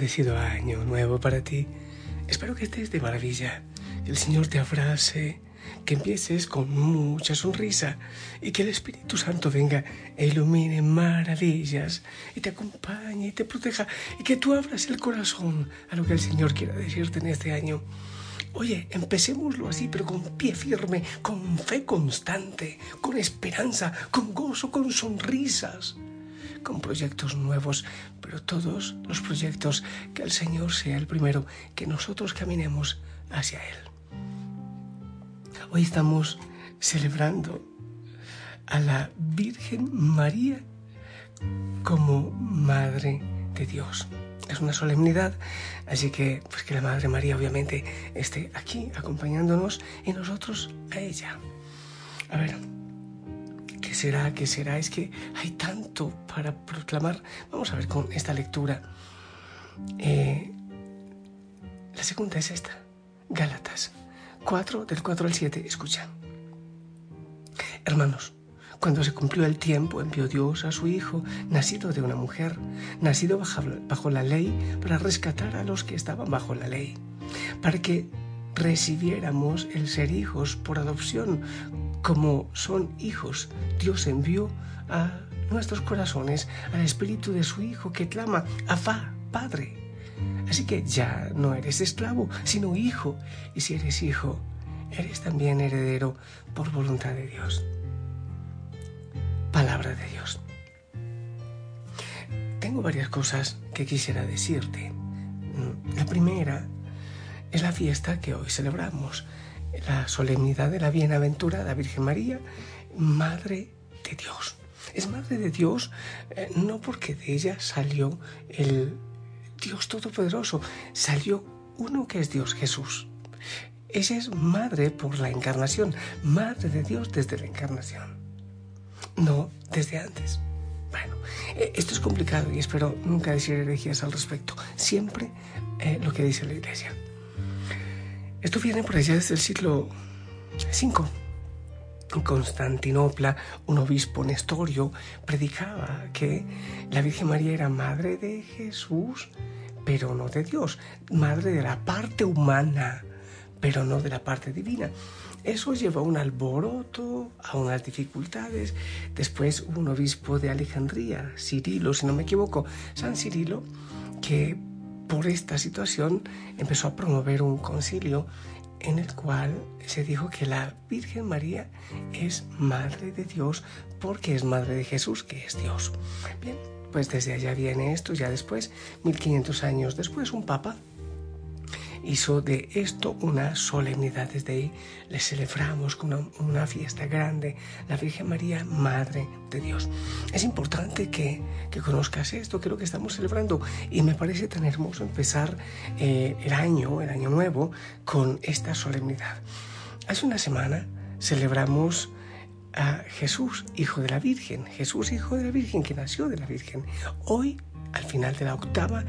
bendecido año nuevo para ti. Espero que estés de maravilla, que el Señor te abrace, que empieces con mucha sonrisa y que el Espíritu Santo venga e ilumine maravillas y te acompañe y te proteja y que tú abras el corazón a lo que el Señor quiera decirte en este año. Oye, empecémoslo así, pero con pie firme, con fe constante, con esperanza, con gozo, con sonrisas con proyectos nuevos, pero todos los proyectos que el Señor sea el primero, que nosotros caminemos hacia Él. Hoy estamos celebrando a la Virgen María como Madre de Dios. Es una solemnidad, así que pues que la Madre María obviamente esté aquí acompañándonos y nosotros a ella. A ver, ¿Qué será? ¿Qué será? Es que hay tanto para proclamar. Vamos a ver con esta lectura. Eh, la segunda es esta. Gálatas 4, del 4 al 7. Escucha. Hermanos, cuando se cumplió el tiempo, envió Dios a su Hijo, nacido de una mujer, nacido bajo, bajo la ley, para rescatar a los que estaban bajo la ley, para que recibiéramos el ser hijos por adopción como son hijos, Dios envió a nuestros corazones al espíritu de su Hijo que clama, Afá, Padre. Así que ya no eres esclavo, sino hijo. Y si eres hijo, eres también heredero por voluntad de Dios. Palabra de Dios. Tengo varias cosas que quisiera decirte. La primera es la fiesta que hoy celebramos, la solemnidad de la bienaventurada Virgen María, Madre de Dios. Es Madre de Dios eh, no porque de ella salió el Dios Todopoderoso, salió uno que es Dios, Jesús. Ella es Madre por la encarnación, Madre de Dios desde la encarnación, no desde antes. Bueno, eh, esto es complicado y espero nunca decir herejías al respecto. Siempre eh, lo que dice la Iglesia. Esto viene por allá desde el siglo V. En Constantinopla, un obispo Nestorio predicaba que la Virgen María era madre de Jesús, pero no de Dios, madre de la parte humana, pero no de la parte divina. Eso llevó a un alboroto, a unas dificultades. Después un obispo de Alejandría, Cirilo, si no me equivoco, San Cirilo, que por esta situación empezó a promover un concilio en el cual se dijo que la Virgen María es Madre de Dios porque es Madre de Jesús, que es Dios. Bien, pues desde allá viene esto, ya después, 1500 años después, un papa hizo de esto una solemnidad. Desde ahí le celebramos con una, fiesta grande, la Virgen María, Madre de Dios. Es importante que, conozcas esto, que es lo que estamos celebrando. Y me parece tan hermoso empezar eh, el año, el año nuevo, con esta solemnidad. Hace una semana celebramos a Jesús, hijo de la Virgen, Jesús, hijo de la Virgen, que nació de la Virgen. Hoy al final de la octava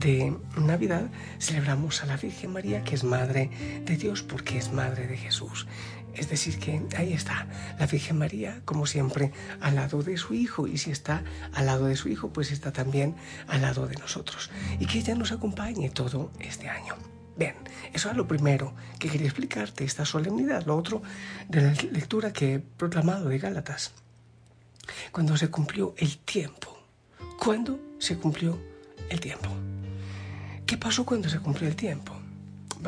de Navidad celebramos a la Virgen María, que es Madre de Dios porque es Madre de Jesús. Es decir, que ahí está la Virgen María, como siempre, al lado de su Hijo. Y si está al lado de su Hijo, pues está también al lado de nosotros. Y que ella nos acompañe todo este año. Bien, eso es lo primero que quería explicarte, esta solemnidad. Lo otro de la lectura que he proclamado de Gálatas. Cuando se cumplió el tiempo ¿Cuándo se cumplió el tiempo? ¿Qué pasó cuando se cumplió el tiempo?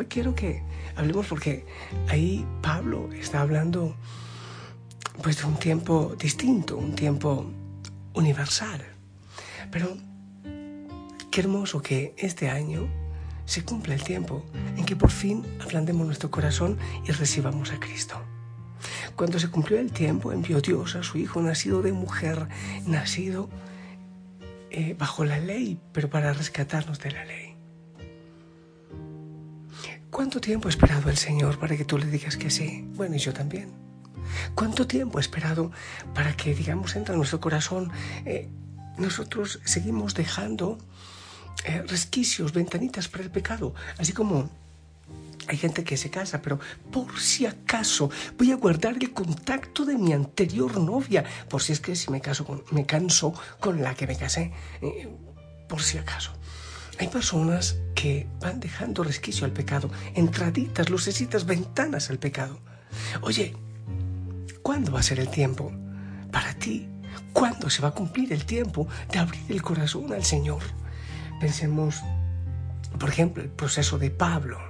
Quiero que hablemos porque ahí Pablo está hablando pues de un tiempo distinto, un tiempo universal. Pero qué hermoso que este año se cumpla el tiempo en que por fin ablandemos nuestro corazón y recibamos a Cristo. Cuando se cumplió el tiempo, envió Dios a su Hijo nacido de mujer, nacido eh, bajo la ley, pero para rescatarnos de la ley. ¿Cuánto tiempo ha esperado el Señor para que tú le digas que sí? Bueno, y yo también. ¿Cuánto tiempo ha esperado para que, digamos, entre en nuestro corazón? Eh, nosotros seguimos dejando eh, resquicios, ventanitas para el pecado, así como hay gente que se casa, pero por si acaso voy a guardar el contacto de mi anterior novia, por si es que si me caso con, me canso con la que me casé, eh, por si acaso. Hay personas que van dejando resquicio al pecado, entraditas, lucecitas, ventanas al pecado. Oye, ¿cuándo va a ser el tiempo para ti? ¿Cuándo se va a cumplir el tiempo de abrir el corazón al Señor? Pensemos, por ejemplo, el proceso de Pablo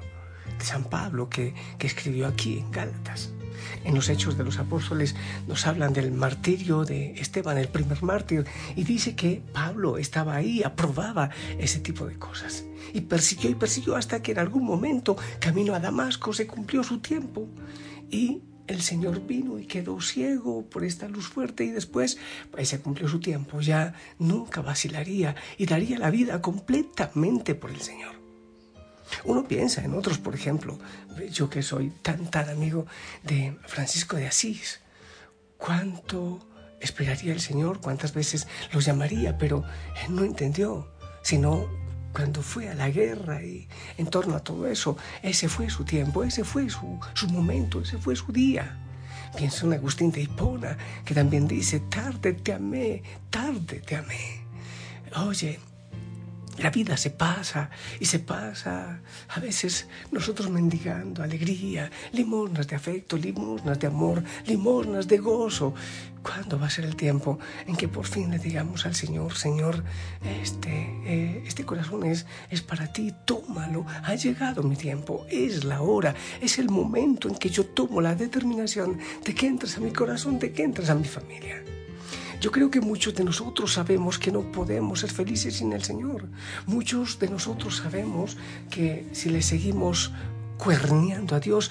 San Pablo que, que escribió aquí en Gálatas. En los Hechos de los Apóstoles nos hablan del martirio de Esteban, el primer mártir, y dice que Pablo estaba ahí, aprobaba ese tipo de cosas. Y persiguió y persiguió hasta que en algún momento, camino a Damasco, se cumplió su tiempo. Y el Señor vino y quedó ciego por esta luz fuerte y después pues, se cumplió su tiempo. Ya nunca vacilaría y daría la vida completamente por el Señor. Uno piensa en otros, por ejemplo, yo que soy tan, tan amigo de Francisco de Asís, cuánto esperaría el Señor, cuántas veces los llamaría, pero él no entendió, sino cuando fue a la guerra y en torno a todo eso, ese fue su tiempo, ese fue su, su momento, ese fue su día. Pienso en Agustín de Hipona, que también dice, tarde te amé, tarde te amé. Oye, la vida se pasa y se pasa, a veces nosotros mendigando alegría, limosnas de afecto, limosnas de amor, limosnas de gozo. ¿Cuándo va a ser el tiempo en que por fin le digamos al Señor, Señor, este, eh, este corazón es, es para ti, tómalo, ha llegado mi tiempo, es la hora, es el momento en que yo tomo la determinación de que entres a mi corazón, de que entres a mi familia? Yo creo que muchos de nosotros sabemos que no podemos ser felices sin el Señor. Muchos de nosotros sabemos que si le seguimos cuerneando a Dios,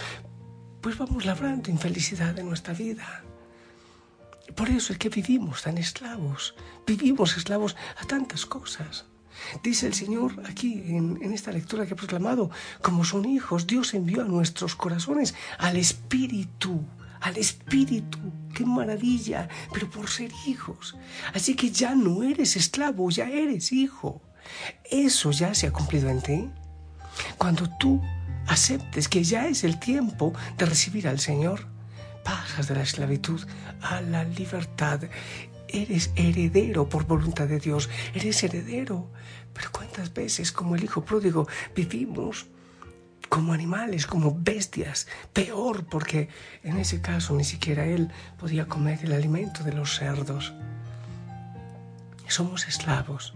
pues vamos labrando infelicidad en nuestra vida. Por eso es que vivimos tan esclavos, vivimos esclavos a tantas cosas. Dice el Señor aquí en, en, esta lectura que he proclamado, como son hijos, Dios envió a nuestros corazones al Espíritu al Espíritu. ¡Qué maravilla! Pero por ser hijos. Así que ya no eres esclavo, ya eres hijo. Eso ya se ha cumplido en ti. Cuando tú aceptes que ya es el tiempo de recibir al Señor, pasas de la esclavitud a la libertad. Eres heredero por voluntad de Dios, eres heredero. Pero cuántas veces como el Hijo pródigo vivimos como animales, como bestias, peor porque en ese caso ni siquiera él podía comer el alimento de los cerdos. Somos esclavos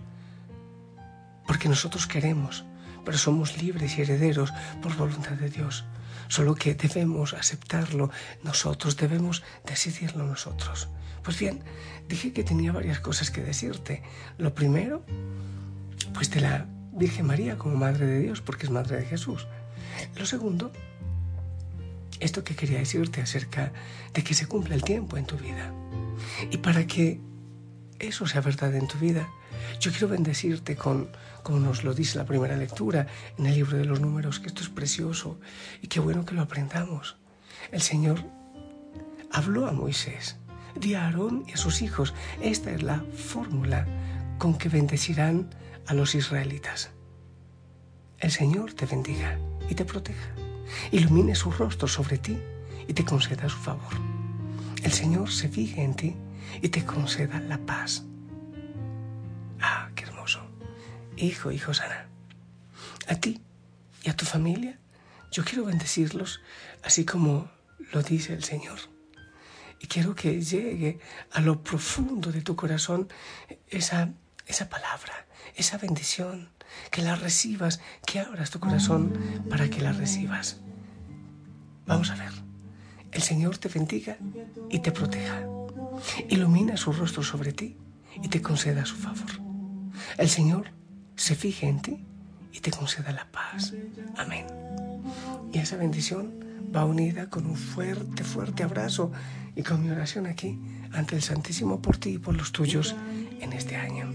porque nosotros queremos, pero somos libres y herederos por voluntad de Dios. Solo que debemos aceptarlo nosotros, debemos decidirlo nosotros. Pues bien, dije que tenía varias cosas que decirte. Lo primero, pues de la Virgen María como Madre de Dios, porque es Madre de Jesús. Lo segundo, esto que quería decirte acerca de que se cumpla el tiempo en tu vida. Y para que eso sea verdad en tu vida, yo quiero bendecirte con, como nos lo dice la primera lectura en el libro de los números, que esto es precioso y qué bueno que lo aprendamos. El Señor habló a Moisés, di a Aarón y a sus hijos, esta es la fórmula con que bendecirán a los israelitas. El Señor te bendiga y te proteja. Ilumine su rostro sobre ti y te conceda su favor. El Señor se fije en ti y te conceda la paz. Ah, qué hermoso. Hijo, hijo sana. A ti y a tu familia, yo quiero bendecirlos así como lo dice el Señor. Y quiero que llegue a lo profundo de tu corazón esa, esa palabra, esa bendición, que la recibas, que abras tu corazón para que la recibas. Vamos a ver. El Señor te bendiga y te proteja. Ilumina su rostro sobre ti y te conceda su favor. El Señor se fije en ti y te conceda la paz. Amén. Y esa bendición va unida con un fuerte, fuerte abrazo y con mi oración aquí ante el Santísimo por ti y por los tuyos en este año.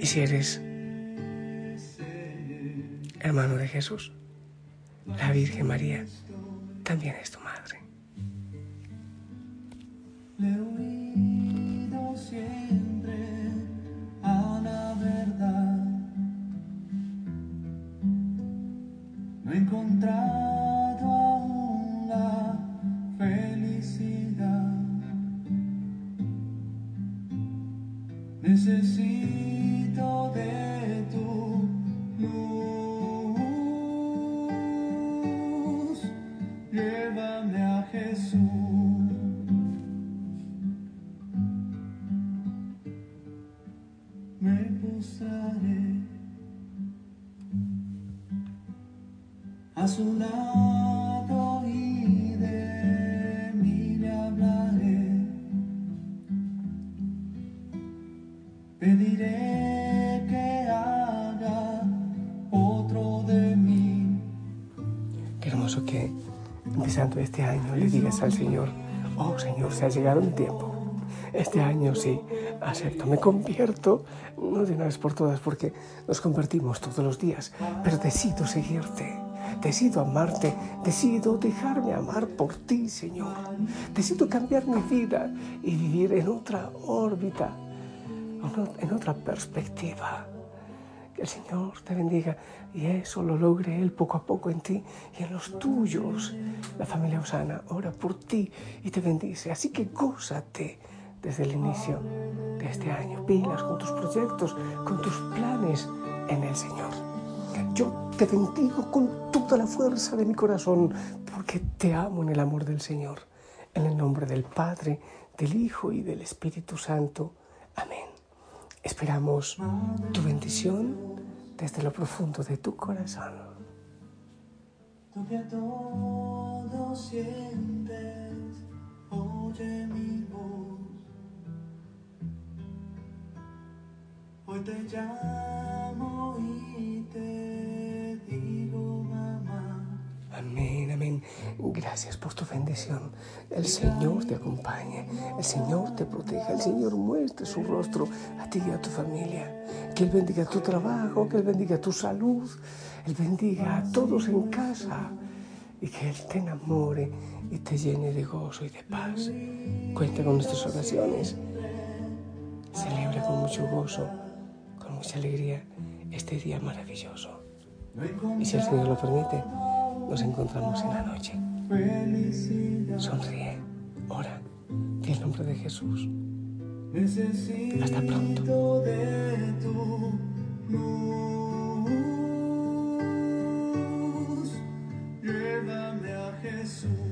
Y si eres hermano de Jesús, la Virgen María también es tu madre. Le oído siempre a la verdad. No he encontrado aún la felicidad. De tu luz. Llévame a Jesús. me postraré a su lado este año le digas al Señor, oh Señor, se ha llegado un tiempo. Este año sí, acepto, me convierto, no de una vez por todas, porque nos convertimos todos los días, pero decido seguirte, decido amarte, decido dejarme amar por ti, Señor. Decido cambiar mi vida y vivir en otra órbita, en otra perspectiva. El Señor te bendiga y eso lo logre Él poco a poco en ti y en los tuyos. La familia Osana ora por ti y te bendice. Así que gózate desde el inicio de este año. Pilas con tus proyectos, con tus planes en el Señor. Yo te bendigo con toda la fuerza de mi corazón porque te amo en el amor del Señor. En el nombre del Padre, del Hijo y del Espíritu Santo. Amén. Esperamos tu bendición desde lo profundo de tu corazón. Tú que todo sientes, oye mi voz. Hoy te llamo y te. Amén, amén. Gracias por tu bendición. El Señor te acompañe, el Señor te proteja, el Señor muestre su rostro a ti y a tu familia. Que Él bendiga tu trabajo, que Él bendiga tu salud, Él bendiga a todos en casa y que Él te enamore y te llene de gozo y de paz. Cuenta con nuestras oraciones. Celebra con mucho gozo, con mucha alegría este día maravilloso. Y si el Señor lo permite, nos encontramos en la noche. Sonríe, ora, en el nombre de Jesús. Hasta pronto. Llévame a Jesús.